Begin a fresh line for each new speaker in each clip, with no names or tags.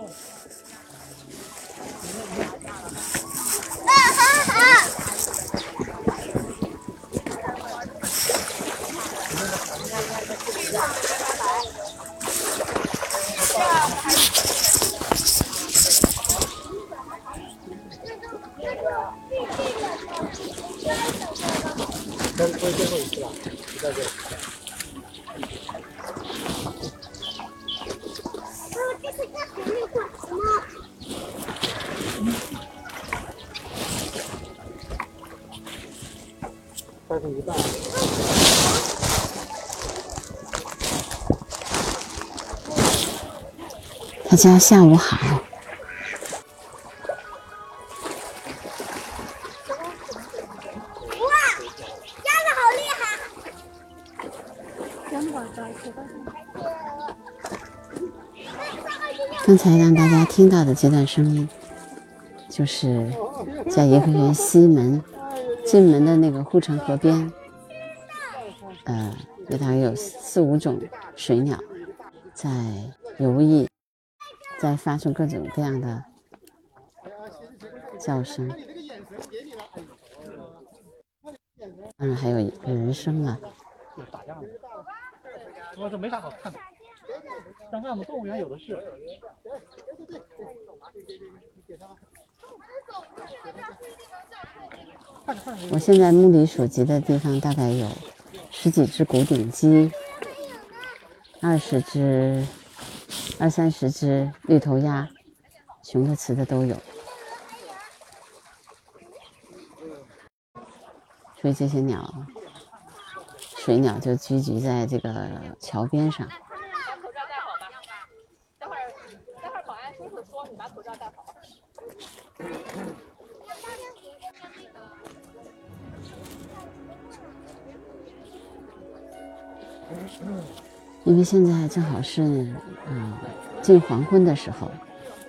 这
大家下午好。
哇，鸭子好厉害！
刚才让大家听到的这段声音，就是在颐和园西门进门的那个护城河边，呃，有大约有四五种水鸟在游弋，在发出各种各样的叫声，当然还有人声啊。
我这没啥好看的，但看我们动物园有的是。
我现在目力所及的地方大概有十几只古顶鸡，二十只、二三十只绿头鸭，雄的、雌的都有。所以这些鸟，水鸟就聚集在这个桥边上。
把
因为现在正好是嗯、呃近黄昏的时候，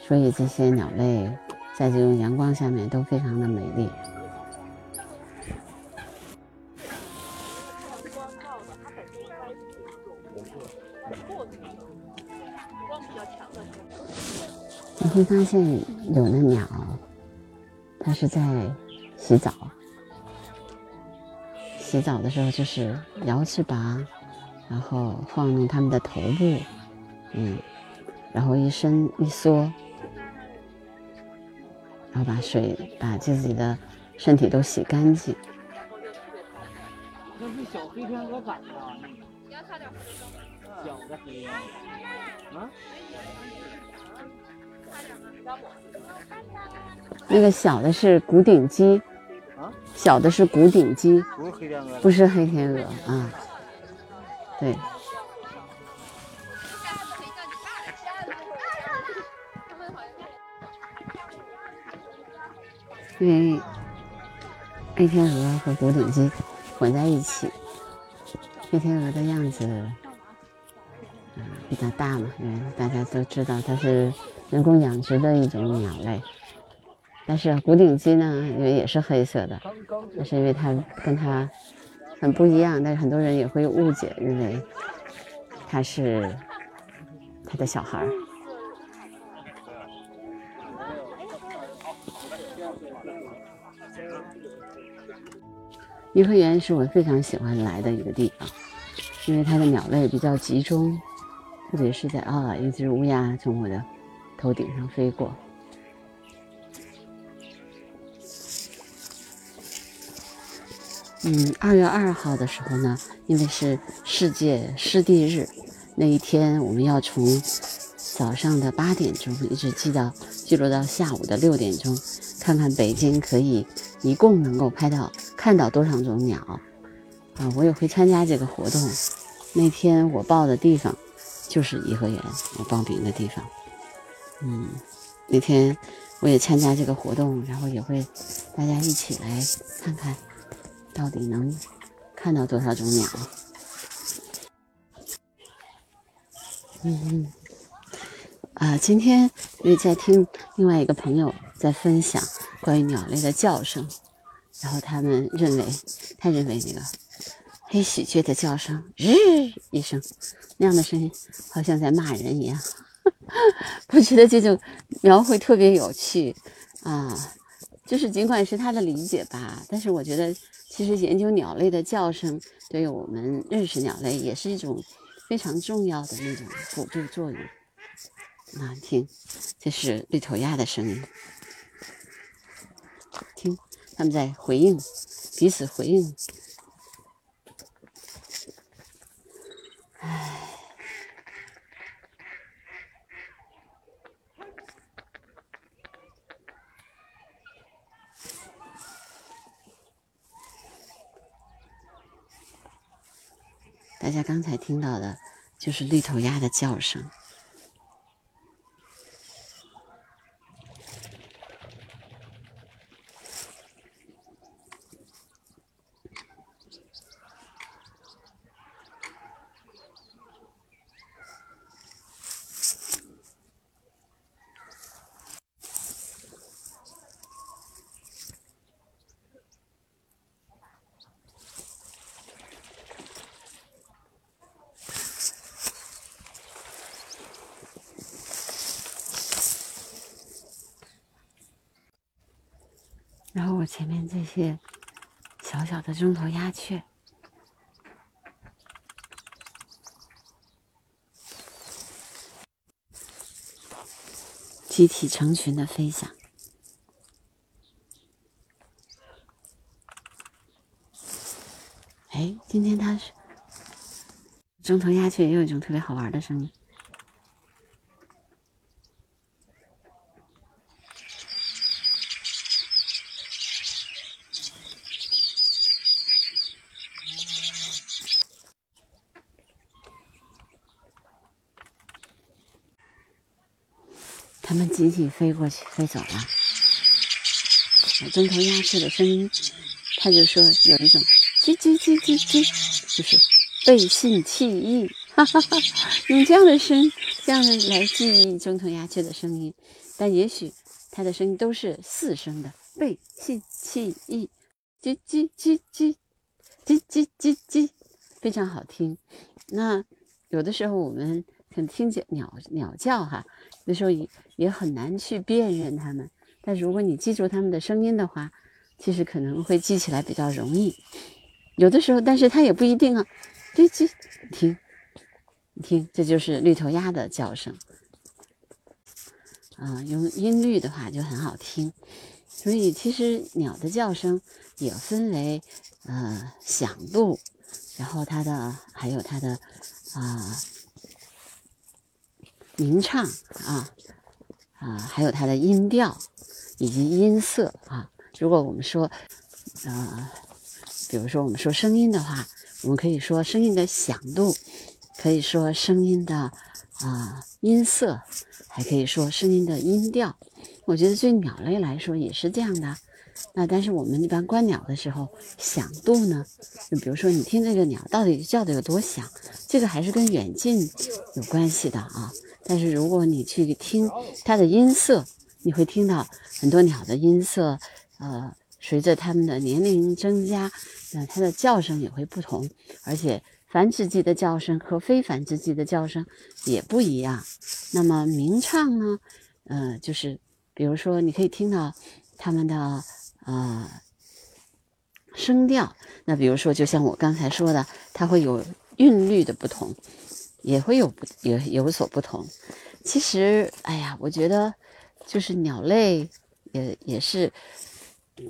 所以这些鸟类在这种阳光下面都非常的美丽。你会发现有的鸟，它是在洗澡，洗澡的时候就是摇翅膀，然后晃动它们的头部，嗯，然后一伸一缩，然后把水把自己的身体都洗干净。
那是小黑天鹅仔吧？小的黑天鹅。啊？
那个小的是古顶鸡，
啊？
小的是古顶鸡，
不是黑天鹅。
不是黑天鹅啊。对，因为黑天鹅和古顶鸡混在一起，黑天鹅的样子，嗯，比较大嘛，因为大家都知道它是人工养殖的一种鸟类。但是古顶鸡呢，因为也是黑色的，那是因为它跟它很不一样，但是很多人也会误解，认为它是它的小孩儿。颐和园是我非常喜欢来的一个地方，因为它的鸟类比较集中，特别是在啊，一只乌鸦从我的头顶上飞过。嗯，二月二号的时候呢，因为是世界湿地日，那一天我们要从早上的八点钟一直记到记录到下午的六点钟，看看北京可以一共能够拍到看到多少种鸟啊！我也会参加这个活动。那天我报的地方就是颐和园，我报名的地方。嗯，那天我也参加这个活动，然后也会大家一起来看看。到底能看到多少种鸟？嗯，啊，今天因为在听另外一个朋友在分享关于鸟类的叫声，然后他们认为，他认为那个黑喜鹊的叫声，日一声，那样的声音好像在骂人一样。我觉得这种描绘特别有趣啊，就是尽管是他的理解吧，但是我觉得其实研究鸟类的叫声，对于我们认识鸟类也是一种非常重要的那种辅助作用。啊，听，这是绿头鸭的声音，听，他们在回应，彼此回应。唉。大家刚才听到的，就是绿头鸭的叫声。然后我前面这些小小的中头鸦雀，集体成群的飞翔。哎，今天它是中头鸦雀，也有一种特别好玩的声音。它们集体飞过去，飞走了。中头鸦雀的声音，他就说有一种叽叽叽叽叽，就是背信弃义，哈哈哈！用这样的声，这样的来记忆中头鸦雀的声音。但也许它的声音都是四声的，背信弃义，叽叽叽叽，叽叽叽叽，非常好听。那有的时候我们可能听见鸟鸟叫哈。有时候也也很难去辨认它们，但如果你记住它们的声音的话，其实可能会记起来比较容易。有的时候，但是它也不一定啊。这这，你听，你听，这就是绿头鸭的叫声。啊，用音律的话就很好听。所以其实鸟的叫声也分为呃响度，然后它的还有它的啊。鸣唱啊啊，还有它的音调以及音色啊。如果我们说，呃，比如说我们说声音的话，我们可以说声音的响度，可以说声音的啊音色，还可以说声音的音调。我觉得对鸟类来说也是这样的。那但是我们一般观鸟的时候，响度呢，就比如说你听这个鸟到底叫的有多响，这个还是跟远近有关系的啊。但是如果你去听它的音色，你会听到很多鸟的音色。呃，随着它们的年龄增加，那它的叫声也会不同。而且繁殖季的叫声和非繁殖季的叫声也不一样。那么鸣唱呢？呃，就是比如说你可以听到它们的呃声调。那比如说，就像我刚才说的，它会有韵律的不同。也会有不也有所不同。其实，哎呀，我觉得就是鸟类也也是，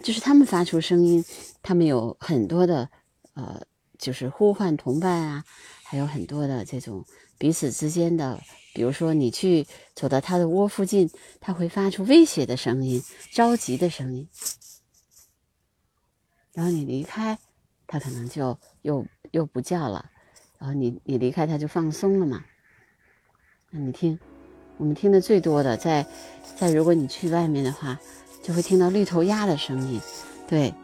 就是它们发出声音，它们有很多的呃，就是呼唤同伴啊，还有很多的这种彼此之间的，比如说你去走到它的窝附近，它会发出威胁的声音、着急的声音，然后你离开，它可能就又又不叫了。然后你你离开它就放松了嘛？那你听，我们听的最多的，在在如果你去外面的话，就会听到绿头鸭的声音。对，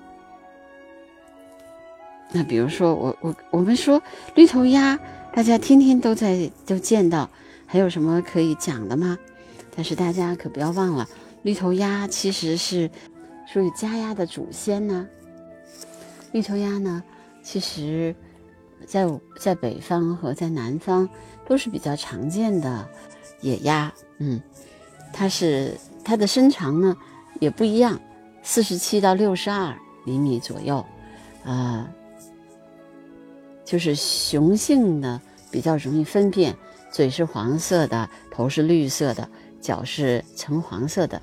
那比如说我我我们说绿头鸭，大家天天都在都见到，还有什么可以讲的吗？但是大家可不要忘了，绿头鸭其实是属于家鸭的祖先呢。绿头鸭呢，其实。在在北方和在南方都是比较常见的野鸭，嗯，它是它的身长呢也不一样，四十七到六十二厘米左右，呃，就是雄性的比较容易分辨，嘴是黄色的，头是绿色的，脚是橙黄色的，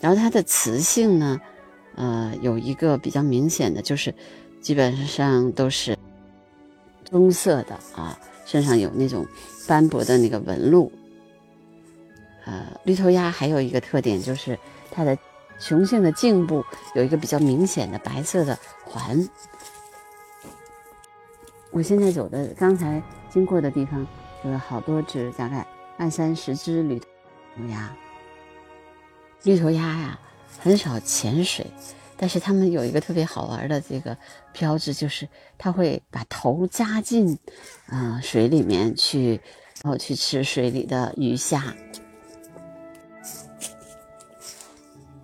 然后它的雌性呢，呃，有一个比较明显的就是，基本上都是棕色的啊，身上有那种斑驳的那个纹路。呃，绿头鸭还有一个特点就是它的雄性的颈部有一个比较明显的白色的环。我现在走的刚才经过的地方有好多只，大概二三十只绿头鸭。绿头鸭呀很少潜水，但是它们有一个特别好玩的这个标志，就是它会把头扎进啊水里面去，然后去吃水里的鱼虾。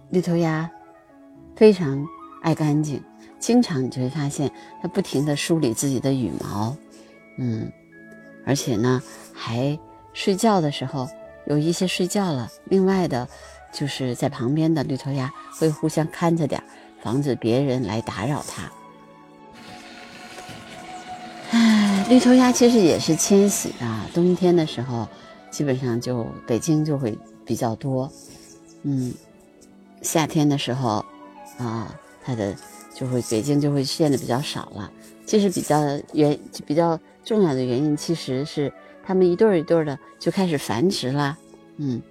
绿头鸭非常爱干净，经常你就会发现它不停的梳理自己的羽毛，嗯，而且呢，还睡觉的时候有一些睡觉了，另外的，就是在旁边的绿头鸭会互相看着点儿，防止别人来打扰它。唉，绿头鸭其实也是迁徙啊，冬天的时候基本上就北京就会比较多，嗯。夏天的时候，啊，它的就会北京就会现的比较少了。其实比较原比较重要的原因，其实是它们一对儿一对儿的就开始繁殖啦，嗯。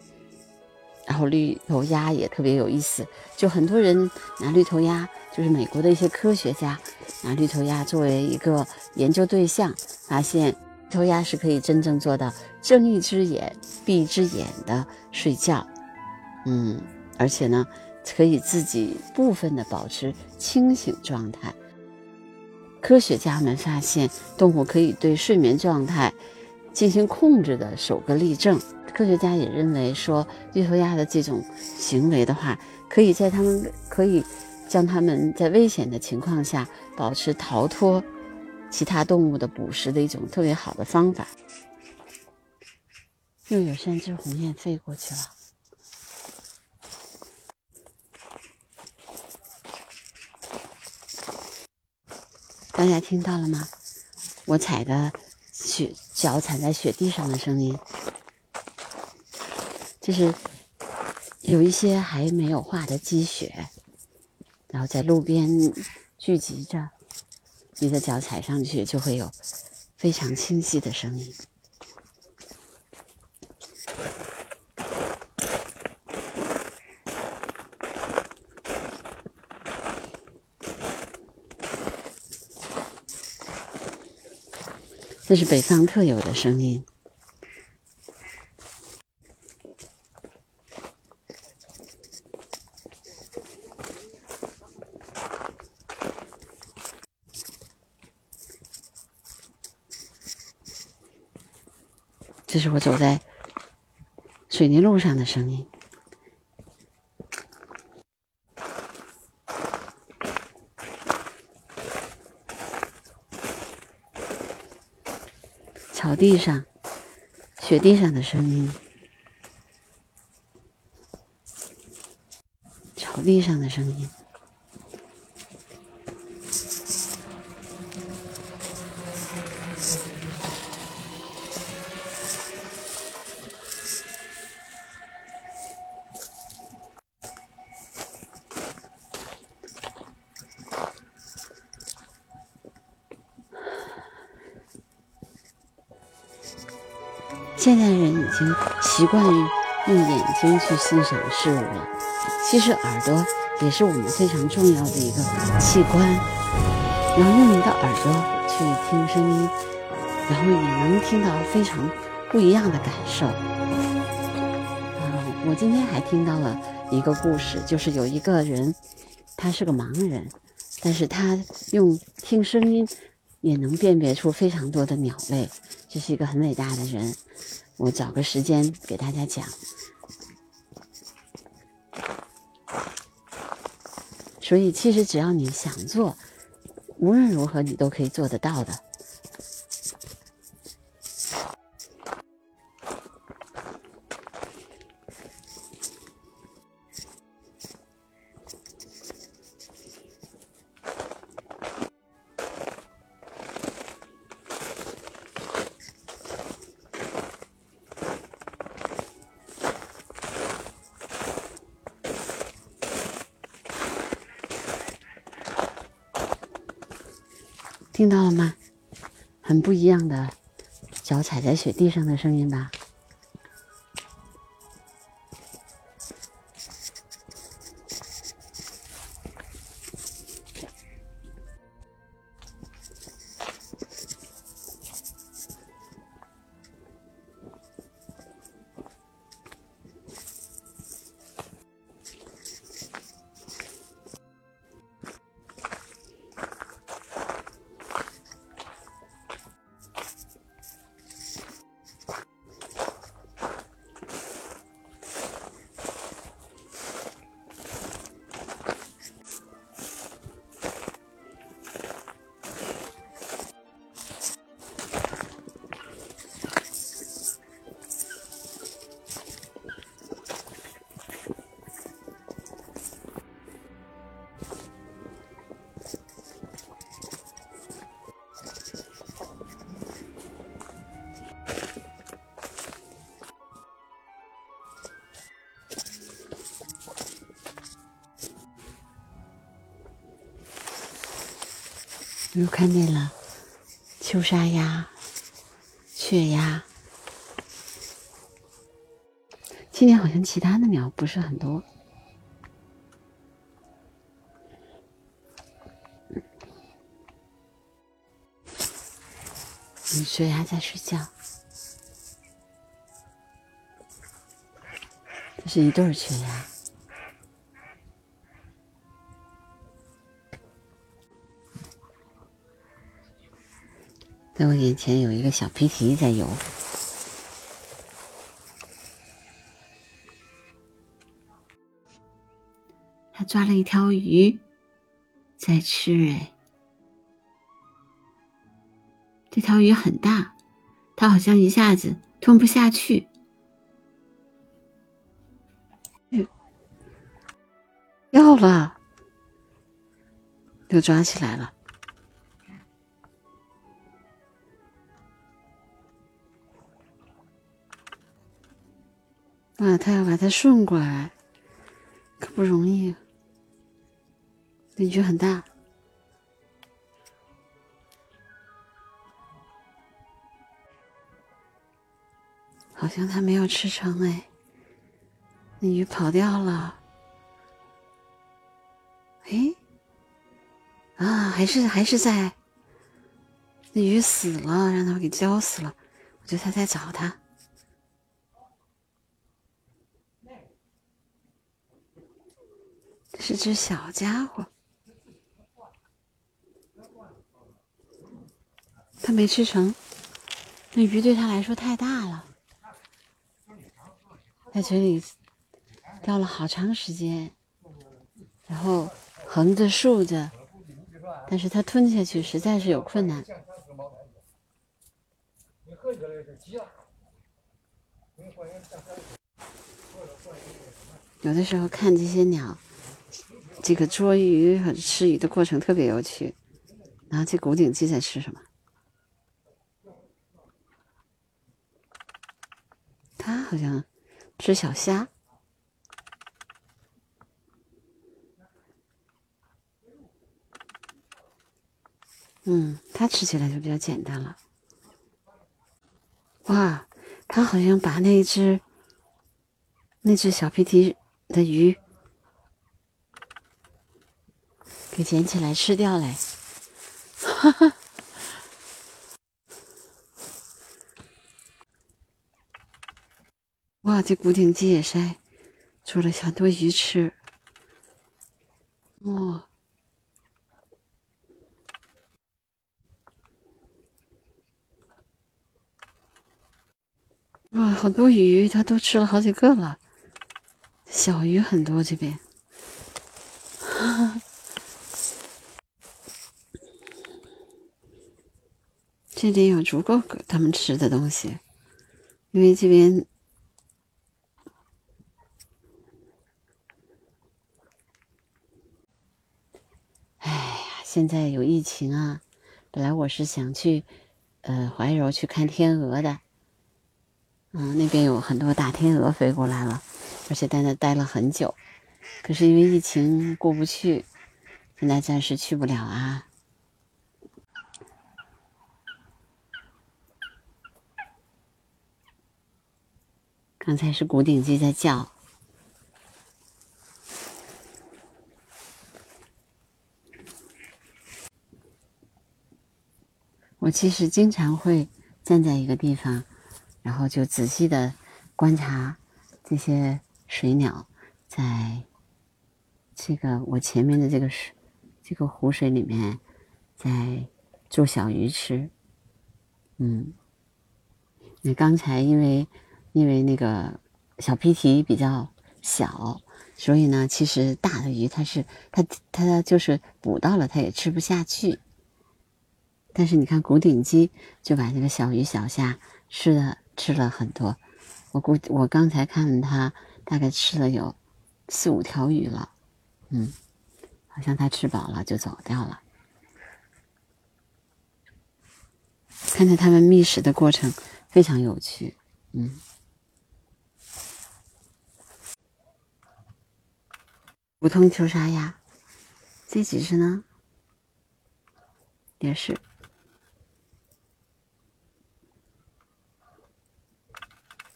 然后绿头鸭也特别有意思，就很多人拿绿头鸭，就是美国的一些科学家拿绿头鸭作为一个研究对象，发现绿头鸭是可以真正做到睁一只眼闭一只眼的睡觉，嗯，而且呢。可以自己部分的保持清醒状态。科学家们发现，动物可以对睡眠状态进行控制的首个例证。科学家也认为说，绿头鸭的这种行为的话，可以在它们可以将它们在危险的情况下保持逃脱其他动物的捕食的一种特别好的方法。又有三只鸿雁飞过去了。大家听到了吗？我踩的雪脚踩在雪地上的声音，就是有一些还没有化的积雪，然后在路边聚集着，你的脚踩上去就会有非常清晰的声音。这是北方特有的声音。这是我走在水泥路上的声音。地上、雪地上的声音，草地上的声音。现在人已经习惯于用眼睛去欣赏事物了，其实耳朵也是我们非常重要的一个器官。然后用你的耳朵去听声音，然后也能听到非常不一样的感受。啊，我今天还听到了一个故事，就是有一个人，他是个盲人，但是他用听声音也能辨别出非常多的鸟类，这是一个很伟大的人。我找个时间给大家讲，所以其实只要你想做，无论如何你都可以做得到的。在雪地上的声音吧。又看见了秋沙鸭、雀鸭。今年好像其他的鸟不是很多。雀鸭在睡觉，这是一对雀鸭。在我眼前有一个小皮皮在游，他抓了一条鱼在吃。哎，这条鱼很大，它好像一下子吞不下去。要了，又抓起来了。啊，他要把它顺过来，可不容易。那鱼很大，好像他没有吃成哎。那鱼跑掉了，哎，啊，还是还是在。那鱼死了，让他给浇死了。我觉得他在找他。是只小家伙，他没吃成。那鱼对他来说太大了，在嘴里叼了好长时间，然后横着竖着，但是他吞下去实在是有困难。有的时候看这些鸟。这个捉鱼和吃鱼的过程特别有趣。然后这古井鸡在吃什么？它好像吃小虾。嗯，它吃起来就比较简单了。哇，它好像把那只那只小皮提的鱼。给捡起来吃掉嘞！哈哈，哇，这古顶鸡也是做了很多鱼吃，哇，哇，好多鱼，它都吃了好几个了，小鱼很多这边，这里有足够给他们吃的东西，因为这边，哎呀，现在有疫情啊！本来我是想去，呃，怀柔去看天鹅的，嗯，那边有很多大天鹅飞过来了，而且在那待了很久，可是因为疫情过不去，现在暂时去不了啊。刚才是古顶鸡在叫。我其实经常会站在一个地方，然后就仔细的观察这些水鸟在这个我前面的这个水这个湖水里面在做小鱼吃。嗯，那刚才因为因为那个小皮蹄比较小，所以呢，其实大的鱼它是它它就是捕到了，它也吃不下去。但是你看，古顶鸡就把那个小鱼小虾吃的吃了很多。我估我刚才看它大概吃了有四五条鱼了，嗯，好像它吃饱了就走掉了。看着它们觅食的过程非常有趣，嗯。普通秋沙鸭，这几只呢，也是。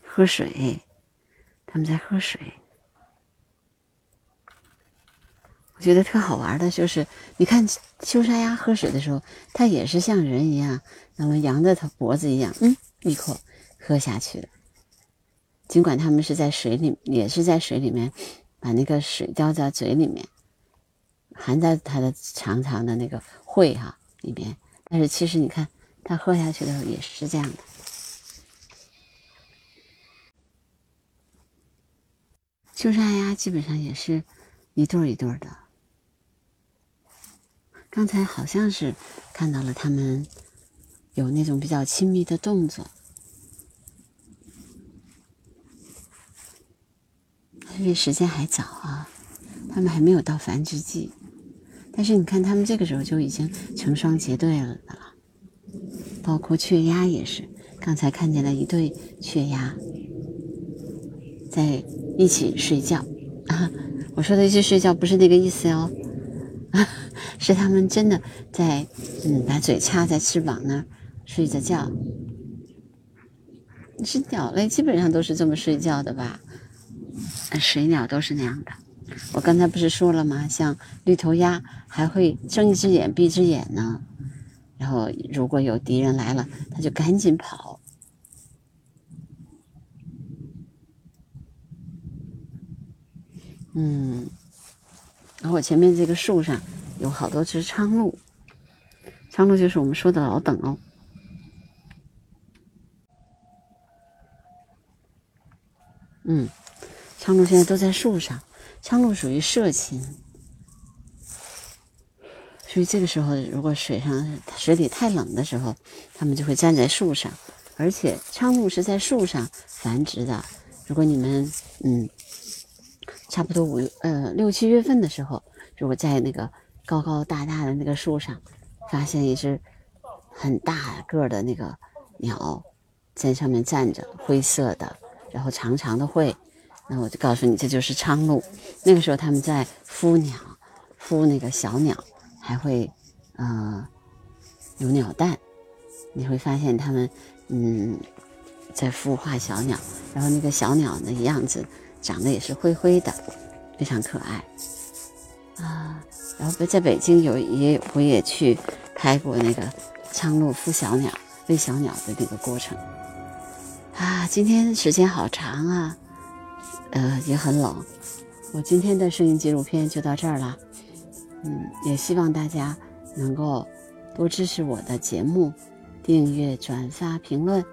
喝水，他们在喝水。我觉得特好玩的就是，你看秋沙鸭喝水的时候，它也是像人一样，那么扬着它脖子一样，嗯，一口喝下去的。尽管他们是在水里，也是在水里面，把那个水叼在嘴里面，含在它的长长的那个喙哈里面，但是其实你看，它喝下去的时候也是这样的。秋沙鸭基本上也是一对儿一对儿的。刚才好像是看到了他们有那种比较亲密的动作，因为时间还早啊，他们还没有到繁殖季。但是你看，他们这个时候就已经成双结对了的了，包括雀鸭也是。刚才看见了一对雀鸭在。一起睡觉啊！我说的一起睡觉不是那个意思哦，是他们真的在嗯，把嘴插在翅膀那儿睡着觉。是鸟类基本上都是这么睡觉的吧？水鸟都是那样的。我刚才不是说了吗？像绿头鸭还会睁一只眼闭一只眼呢，然后如果有敌人来了，它就赶紧跑。嗯，然后我前面这个树上有好多只苍鹭，苍鹭就是我们说的老等哦。嗯，苍鹭现在都在树上，苍鹭属于社禽，所以这个时候如果水上水里太冷的时候，它们就会站在树上，而且苍鹭是在树上繁殖的。如果你们嗯。差不多五呃六七月份的时候，如果在那个高高大大的那个树上，发现一只很大个的那个鸟在上面站着，灰色的，然后长长的喙，那我就告诉你，这就是苍鹭。那个时候他们在孵鸟，孵那个小鸟，还会呃有鸟蛋，你会发现他们嗯在孵化小鸟，然后那个小鸟的样子。长得也是灰灰的，非常可爱啊！然后在北京有也我也去拍过那个苍鹭孵小鸟、喂小鸟的那个过程啊！今天时间好长啊，呃，也很冷。我今天的声音纪录片就到这儿了，嗯，也希望大家能够多支持我的节目，订阅、转发、评论。